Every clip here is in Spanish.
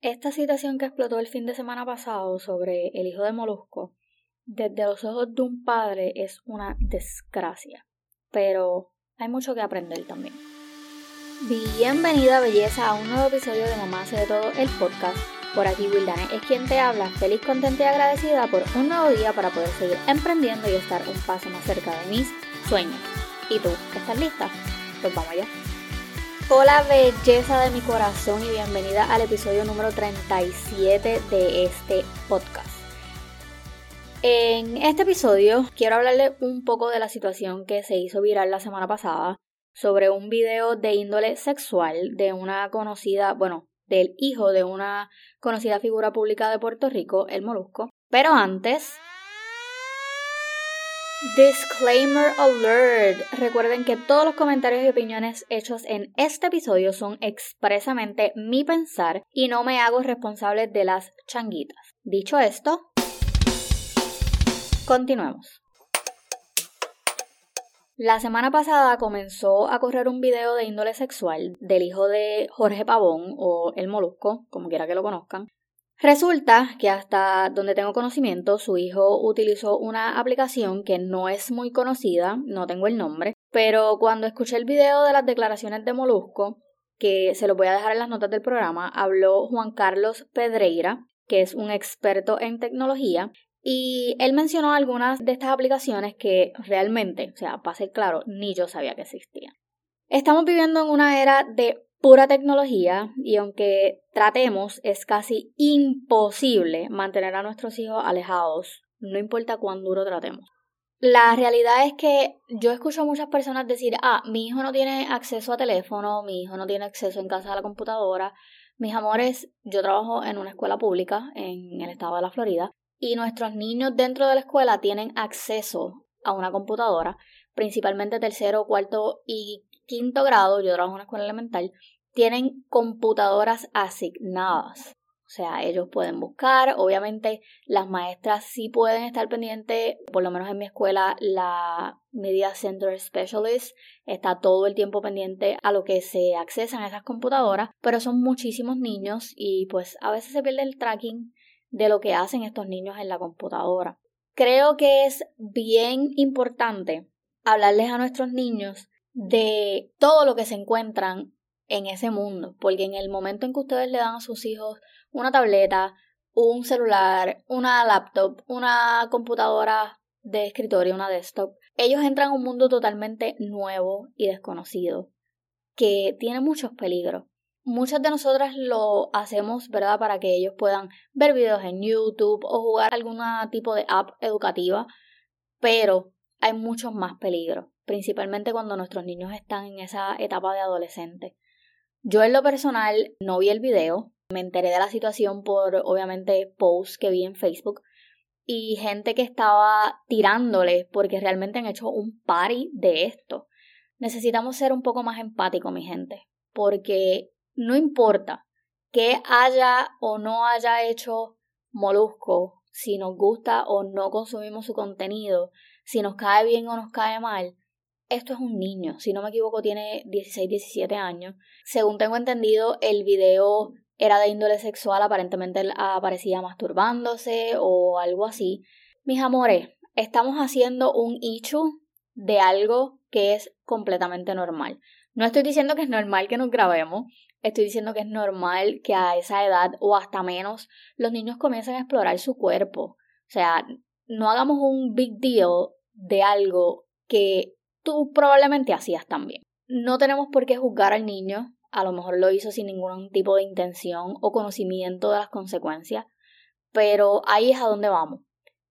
Esta situación que explotó el fin de semana pasado sobre el hijo de Molusco, desde los ojos de un padre es una desgracia, pero hay mucho que aprender también. Bienvenida belleza a un nuevo episodio de Mamá hace de todo el podcast. Por aquí Wildane es quien te habla, feliz, contenta y agradecida por un nuevo día para poder seguir emprendiendo y estar un paso más cerca de mis sueños. ¿Y tú? ¿Estás lista? Pues vamos allá. Hola belleza de mi corazón y bienvenida al episodio número 37 de este podcast. En este episodio quiero hablarle un poco de la situación que se hizo viral la semana pasada sobre un video de índole sexual de una conocida, bueno, del hijo de una conocida figura pública de Puerto Rico, el Molusco. Pero antes, Disclaimer alert. Recuerden que todos los comentarios y opiniones hechos en este episodio son expresamente mi pensar y no me hago responsable de las changuitas. Dicho esto, continuemos. La semana pasada comenzó a correr un video de índole sexual del hijo de Jorge Pavón o el Molusco, como quiera que lo conozcan, Resulta que hasta donde tengo conocimiento, su hijo utilizó una aplicación que no es muy conocida, no tengo el nombre, pero cuando escuché el video de las declaraciones de Molusco, que se lo voy a dejar en las notas del programa, habló Juan Carlos Pedreira, que es un experto en tecnología, y él mencionó algunas de estas aplicaciones que realmente, o sea, para ser claro, ni yo sabía que existían. Estamos viviendo en una era de pura tecnología y aunque tratemos, es casi imposible mantener a nuestros hijos alejados, no importa cuán duro tratemos. La realidad es que yo escucho a muchas personas decir, ah, mi hijo no tiene acceso a teléfono, mi hijo no tiene acceso en casa a la computadora. Mis amores, yo trabajo en una escuela pública en el estado de la Florida y nuestros niños dentro de la escuela tienen acceso a una computadora, principalmente tercero, cuarto y quinto grado, yo trabajo en una escuela elemental, tienen computadoras asignadas. O sea, ellos pueden buscar, obviamente las maestras sí pueden estar pendientes, por lo menos en mi escuela la Media Center Specialist está todo el tiempo pendiente a lo que se accesan esas computadoras, pero son muchísimos niños y pues a veces se pierde el tracking de lo que hacen estos niños en la computadora. Creo que es bien importante hablarles a nuestros niños de todo lo que se encuentran en ese mundo, porque en el momento en que ustedes le dan a sus hijos una tableta, un celular, una laptop, una computadora de escritorio, una desktop, ellos entran a un mundo totalmente nuevo y desconocido, que tiene muchos peligros. Muchas de nosotras lo hacemos, ¿verdad?, para que ellos puedan ver videos en YouTube o jugar algún tipo de app educativa, pero hay muchos más peligros, principalmente cuando nuestros niños están en esa etapa de adolescente. Yo en lo personal no vi el video, me enteré de la situación por obviamente posts que vi en Facebook y gente que estaba tirándole porque realmente han hecho un party de esto. Necesitamos ser un poco más empáticos, mi gente, porque no importa qué haya o no haya hecho Molusco, si nos gusta o no consumimos su contenido, si nos cae bien o nos cae mal, esto es un niño, si no me equivoco tiene 16, 17 años. Según tengo entendido, el video era de índole sexual, aparentemente él aparecía masturbándose o algo así. Mis amores, estamos haciendo un issue de algo que es completamente normal. No estoy diciendo que es normal que nos grabemos, estoy diciendo que es normal que a esa edad o hasta menos los niños comiencen a explorar su cuerpo. O sea, no hagamos un big deal de algo que tú probablemente hacías también. No tenemos por qué juzgar al niño, a lo mejor lo hizo sin ningún tipo de intención o conocimiento de las consecuencias, pero ahí es a donde vamos.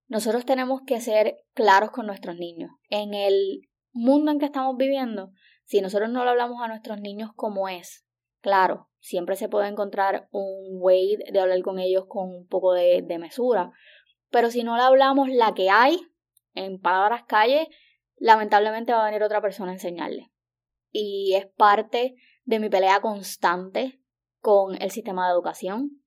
Nosotros tenemos que ser claros con nuestros niños. En el mundo en que estamos viviendo, si nosotros no lo hablamos a nuestros niños como es, claro, siempre se puede encontrar un way de hablar con ellos con un poco de, de mesura, pero si no le hablamos la que hay, en palabras calles, lamentablemente va a venir otra persona a enseñarle. Y es parte de mi pelea constante con el sistema de educación.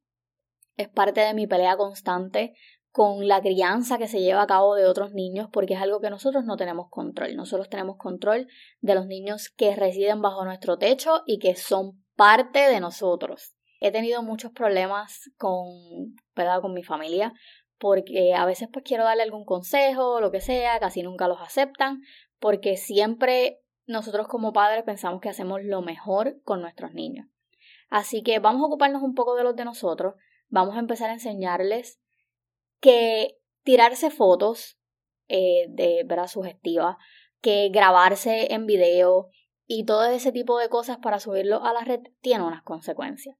Es parte de mi pelea constante con la crianza que se lleva a cabo de otros niños porque es algo que nosotros no tenemos control. Nosotros tenemos control de los niños que residen bajo nuestro techo y que son parte de nosotros. He tenido muchos problemas con, con mi familia porque a veces pues quiero darle algún consejo o lo que sea, casi nunca los aceptan, porque siempre nosotros como padres pensamos que hacemos lo mejor con nuestros niños. Así que vamos a ocuparnos un poco de los de nosotros, vamos a empezar a enseñarles que tirarse fotos eh, de verdad sugestiva, que grabarse en video y todo ese tipo de cosas para subirlo a la red tiene unas consecuencias.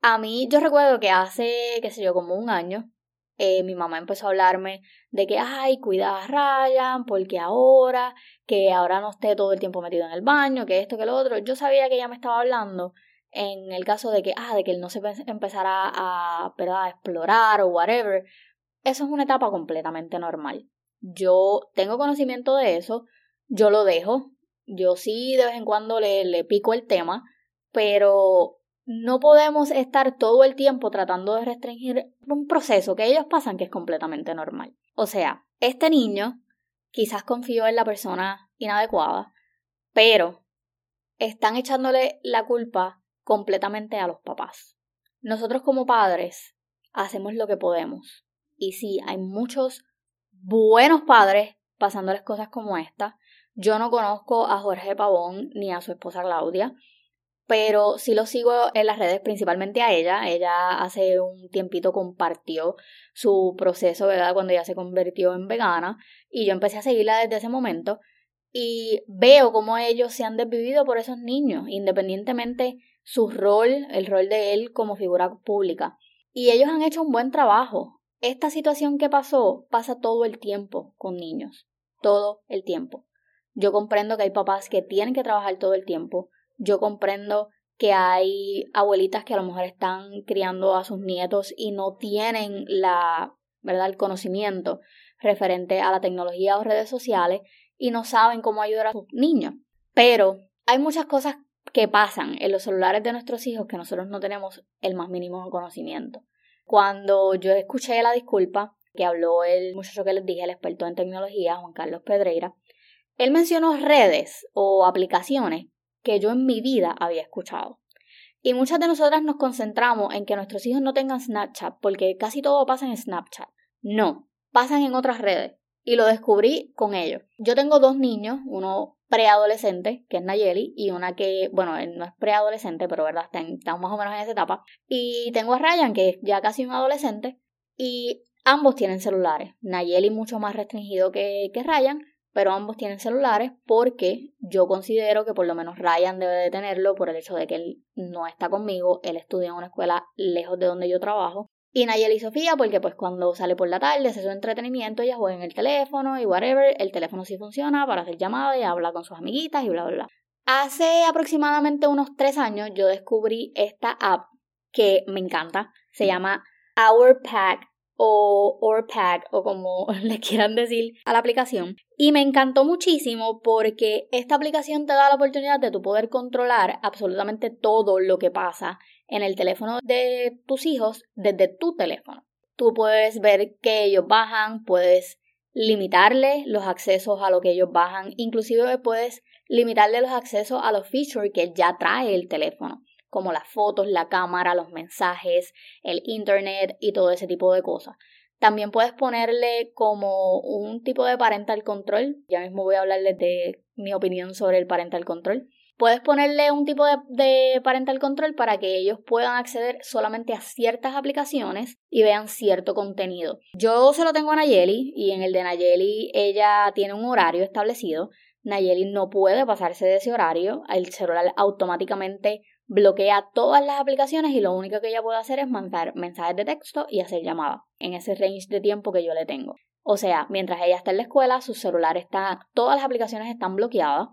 A mí yo recuerdo que hace, qué sé yo, como un año, eh, mi mamá empezó a hablarme de que, ay, cuida a Ryan, porque ahora, que ahora no esté todo el tiempo metido en el baño, que esto, que lo otro. Yo sabía que ella me estaba hablando en el caso de que, ah, de que él no se empezara a, a explorar o whatever. Eso es una etapa completamente normal. Yo tengo conocimiento de eso, yo lo dejo, yo sí de vez en cuando le, le pico el tema, pero no podemos estar todo el tiempo tratando de restringir un proceso que ellos pasan que es completamente normal. O sea, este niño quizás confió en la persona inadecuada, pero están echándole la culpa completamente a los papás. Nosotros como padres hacemos lo que podemos. Y sí, hay muchos buenos padres pasándoles cosas como esta. Yo no conozco a Jorge Pavón ni a su esposa Claudia pero sí lo sigo en las redes, principalmente a ella. Ella hace un tiempito compartió su proceso, ¿verdad? Cuando ella se convirtió en vegana y yo empecé a seguirla desde ese momento y veo cómo ellos se han desvivido por esos niños, independientemente su rol, el rol de él como figura pública. Y ellos han hecho un buen trabajo. Esta situación que pasó pasa todo el tiempo con niños, todo el tiempo. Yo comprendo que hay papás que tienen que trabajar todo el tiempo, yo comprendo que hay abuelitas que a lo mejor están criando a sus nietos y no tienen la, ¿verdad?, el conocimiento referente a la tecnología o redes sociales y no saben cómo ayudar a sus niños. Pero hay muchas cosas que pasan en los celulares de nuestros hijos que nosotros no tenemos el más mínimo conocimiento. Cuando yo escuché la disculpa que habló el muchacho que les dije, el experto en tecnología, Juan Carlos Pedreira, él mencionó redes o aplicaciones que yo en mi vida había escuchado. Y muchas de nosotras nos concentramos en que nuestros hijos no tengan Snapchat, porque casi todo pasa en Snapchat. No, pasan en otras redes. Y lo descubrí con ellos. Yo tengo dos niños, uno preadolescente, que es Nayeli, y una que, bueno, él no es preadolescente, pero verdad, está, más o menos en esa etapa. Y tengo a Ryan, que es ya casi un adolescente, y ambos tienen celulares. Nayeli mucho más restringido que, que Ryan, pero ambos tienen celulares porque yo considero que por lo menos Ryan debe de tenerlo por el hecho de que él no está conmigo, él estudia en una escuela lejos de donde yo trabajo. Y Nayeli y Sofía porque pues cuando sale por la tarde hace su entretenimiento, ella juega en el teléfono y whatever, el teléfono sí funciona para hacer llamadas y habla con sus amiguitas y bla bla bla. Hace aproximadamente unos tres años yo descubrí esta app que me encanta, se llama Our Pack o OrPack o como le quieran decir a la aplicación. Y me encantó muchísimo porque esta aplicación te da la oportunidad de poder controlar absolutamente todo lo que pasa en el teléfono de tus hijos desde tu teléfono. Tú puedes ver que ellos bajan, puedes limitarle los accesos a lo que ellos bajan, inclusive puedes limitarle los accesos a los features que ya trae el teléfono como las fotos, la cámara, los mensajes, el internet y todo ese tipo de cosas. También puedes ponerle como un tipo de parental control. Ya mismo voy a hablarles de mi opinión sobre el parental control. Puedes ponerle un tipo de, parental control para que ellos puedan acceder solamente a ciertas aplicaciones y vean cierto contenido. Yo se lo tengo a Nayeli y en el de Nayeli ella tiene un horario establecido. Nayeli no puede pasarse de ese horario. El celular automáticamente bloquea todas las aplicaciones y lo único que ella puede hacer es mandar mensajes de texto y hacer llamadas en ese range de tiempo que yo le tengo. O sea, mientras ella está en la escuela, su celular está, todas las aplicaciones están bloqueadas.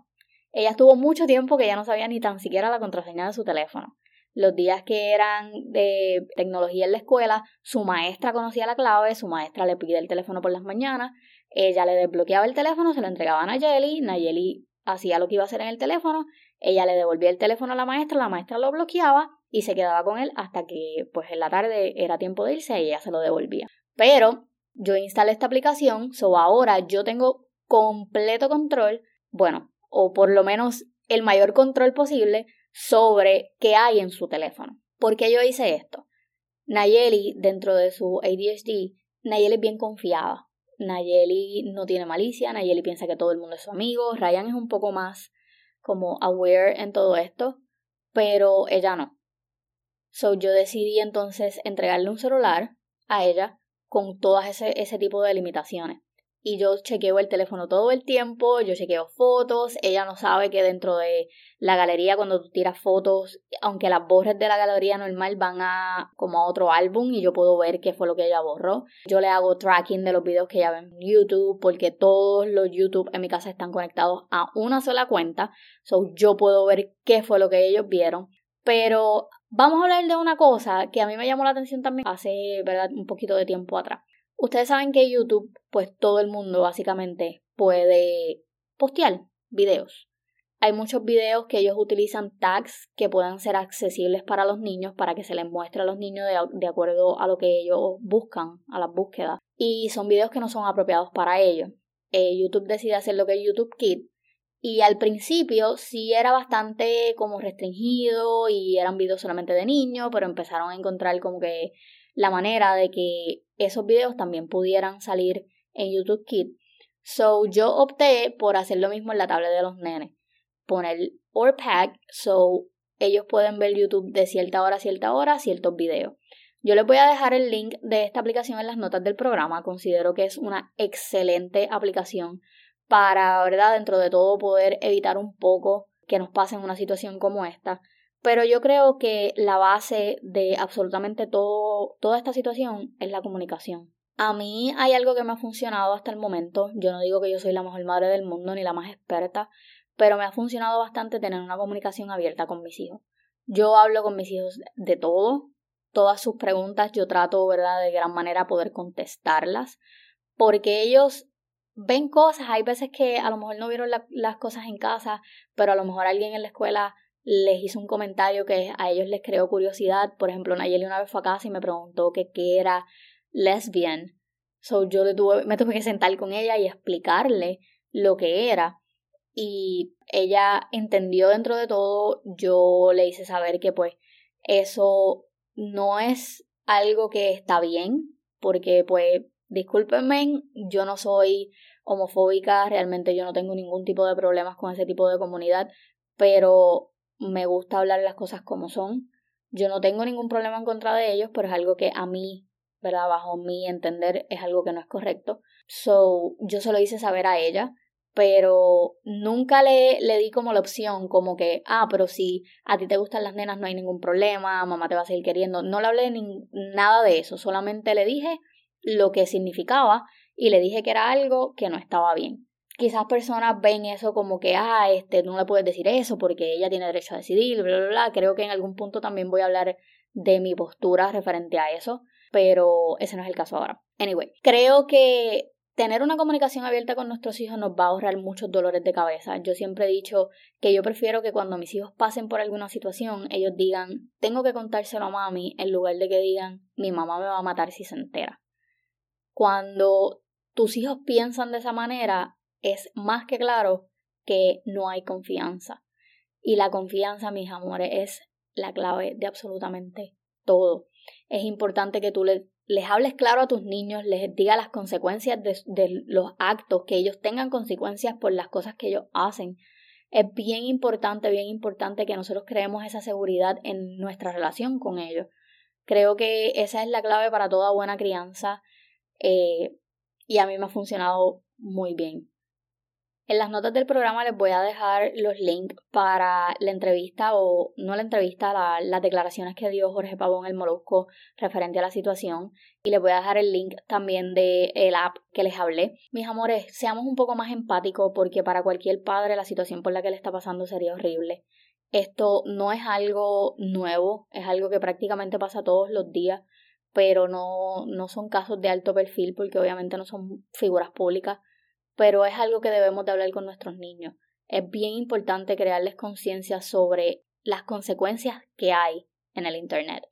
Ella estuvo mucho tiempo que ya no sabía ni tan siquiera la contraseña de su teléfono. Los días que eran de tecnología en la escuela, su maestra conocía la clave, su maestra le pide el teléfono por las mañanas, ella le desbloqueaba el teléfono, se lo entregaba a Nayeli, Nayeli hacía lo que iba a hacer en el teléfono, ella le devolvía el teléfono a la maestra, la maestra lo bloqueaba y se quedaba con él hasta que pues en la tarde era tiempo de irse y ella se lo devolvía. Pero yo instalé esta aplicación, so ahora yo tengo completo control, bueno, o por lo menos el mayor control posible sobre qué hay en su teléfono. ¿Por qué yo hice esto? Nayeli, dentro de su ADHD, Nayeli es bien confiada. Nayeli no tiene malicia, Nayeli piensa que todo el mundo es su amigo. Ryan es un poco más como aware en todo esto, pero ella no. So yo decidí entonces entregarle un celular a ella con todas ese, ese tipo de limitaciones y yo chequeo el teléfono todo el tiempo, yo chequeo fotos, ella no sabe que dentro de la galería cuando tú tiras fotos, aunque las borres de la galería normal van a como a otro álbum y yo puedo ver qué fue lo que ella borró. Yo le hago tracking de los videos que ella ve en YouTube porque todos los YouTube en mi casa están conectados a una sola cuenta, so yo puedo ver qué fue lo que ellos vieron. Pero vamos a hablar de una cosa que a mí me llamó la atención también hace, ¿verdad?, un poquito de tiempo atrás. Ustedes saben que YouTube, pues todo el mundo básicamente puede postear videos. Hay muchos videos que ellos utilizan tags que puedan ser accesibles para los niños para que se les muestre a los niños de, acuerdo a lo que ellos buscan, a las búsquedas. Y son videos que no son apropiados para ellos. Eh, YouTube decide hacer lo que es YouTube Kids y al principio sí era bastante como restringido y eran videos solamente de niños, pero empezaron a encontrar como que la manera de que esos videos también pudieran salir en YouTube Kids. So yo opté por hacer lo mismo en la tablet de los nenes. Poner or pack so ellos pueden ver YouTube de cierta hora a cierta hora, ciertos videos. Yo les voy a dejar el link de esta aplicación en las notas del programa. Considero que es una excelente aplicación para, ¿verdad? Dentro de todo poder evitar un poco que nos pase en una situación como esta. Pero yo creo que la base de absolutamente todo, toda esta situación es la comunicación. A mí hay algo que me ha funcionado hasta el momento. Yo no digo que yo soy la mejor madre del mundo ni la más experta, pero me ha funcionado bastante tener una comunicación abierta con mis hijos. Yo hablo con mis hijos de todo, todas sus preguntas yo trato, ¿verdad?, de gran manera poder contestarlas, porque ellos ven cosas, hay veces que a lo mejor no vieron las cosas en casa, pero a lo mejor alguien en la escuela les hice un comentario que a ellos les creó curiosidad. Por ejemplo, Nayeli una vez fue a casa y me preguntó que qué era lesbian. So yo me tuve que sentar con ella y explicarle lo que era. Y ella entendió dentro de todo, yo le hice saber que pues eso no es algo que está bien, porque pues discúlpenme, yo no soy homofóbica, realmente yo no tengo ningún tipo de problemas con ese tipo de comunidad, pero me gusta hablar las cosas como son. Yo no tengo ningún problema en contra de ellos, pero es algo que a mí, ¿verdad? Bajo mi entender, es algo que no es correcto. So, yo se lo hice saber a ella, pero nunca le, le di como la opción, como que, ah, pero si a ti te gustan las nenas no hay ningún problema, mamá te va a seguir queriendo. No le hablé ni, nada de eso, solamente le dije lo que significaba y le dije que era algo que no estaba bien quizás personas ven eso como que, ah, este, no le puedes decir eso porque ella tiene derecho a decidir, bla, bla, bla. Creo que en algún punto también voy a hablar de mi postura referente a eso, pero ese no es el caso ahora. Anyway, creo que tener una comunicación abierta con nuestros hijos nos va a ahorrar muchos dolores de cabeza. Yo siempre he dicho que yo prefiero que cuando mis hijos pasen por alguna situación, ellos digan, tengo que contárselo a mami, en lugar de que digan, mi mamá me va a matar si se entera. Cuando tus hijos piensan de esa manera, es más que claro que no hay confianza. Y la confianza, mis amores, es la clave de absolutamente todo. Es importante que tú les, hables claro a tus niños, les digas las consecuencias de, los actos, que ellos tengan consecuencias por las cosas que ellos hacen. Es bien importante, bien importante que nosotros creemos esa seguridad en nuestra relación con ellos. Creo que esa es la clave para toda buena crianza eh, y a mí me ha funcionado muy bien. En las notas del programa les voy a dejar los links para la entrevista o no la entrevista, las declaraciones que dio Jorge Pavón el Molusco referente a la situación y les voy a dejar el link también de el app que les hablé. Mis amores, seamos un poco más empáticos porque para cualquier padre la situación por la que le está pasando sería horrible. Esto no es algo nuevo, es algo que prácticamente pasa todos los días, pero no, no son casos de alto perfil porque obviamente no son figuras públicas pero es algo que debemos de hablar con nuestros niños. Es bien importante crearles conciencia sobre las consecuencias que hay en el Internet.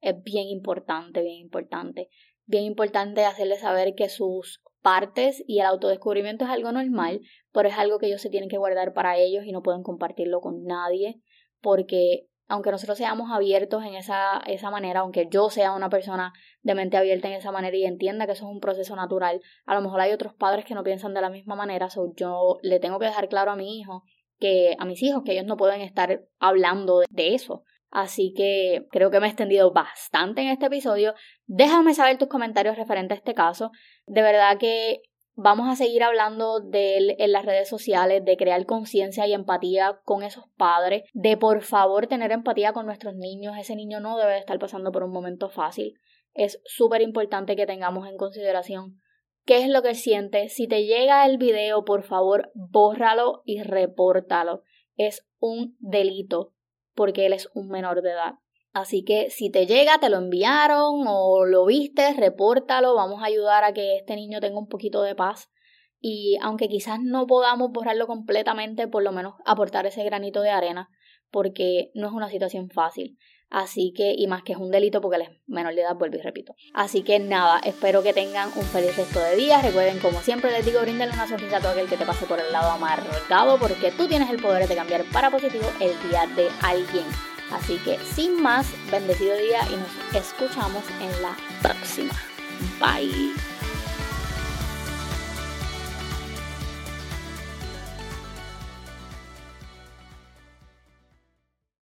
Es bien importante, bien importante. Bien importante hacerles saber que sus partes y el autodescubrimiento es algo normal, pero es algo que ellos se tienen que guardar para ellos y no pueden compartirlo con nadie, porque aunque nosotros seamos abiertos en esa, esa manera, aunque yo sea una persona de mente abierta en esa manera y entienda que eso es un proceso natural, a lo mejor hay otros padres que no piensan de la misma manera, so yo le tengo que dejar claro a mi hijo que a mis hijos que ellos no pueden estar hablando de eso. Así que creo que me he extendido bastante en este episodio. Déjame saber tus comentarios referentes a este caso. De verdad que Vamos a seguir hablando de él en las redes sociales, de crear conciencia y empatía con esos padres, de por favor tener empatía con nuestros niños. Ese niño no debe estar pasando por un momento fácil. Es súper importante que tengamos en consideración qué es lo que siente. Si te llega el video, por favor, bórralo y repórtalo. Es un delito porque él es un menor de edad. Así que si te llega, te lo enviaron o lo viste, repórtalo, vamos a ayudar a que este niño tenga un poquito de paz. Y aunque quizás no podamos borrarlo completamente, por lo menos aportar ese granito de arena, porque no es una situación fácil. Así que, y más que es un delito porque él es menor de edad, vuelvo y repito. Así que nada, espero que tengan un feliz resto de día. Recuerden, como siempre les digo, bríndale una sonrisa a todo aquel que te pase por el lado amargado, porque tú tienes el poder de cambiar para positivo el día de alguien. Así que sin más, bendecido día y nos escuchamos en la próxima. Bye.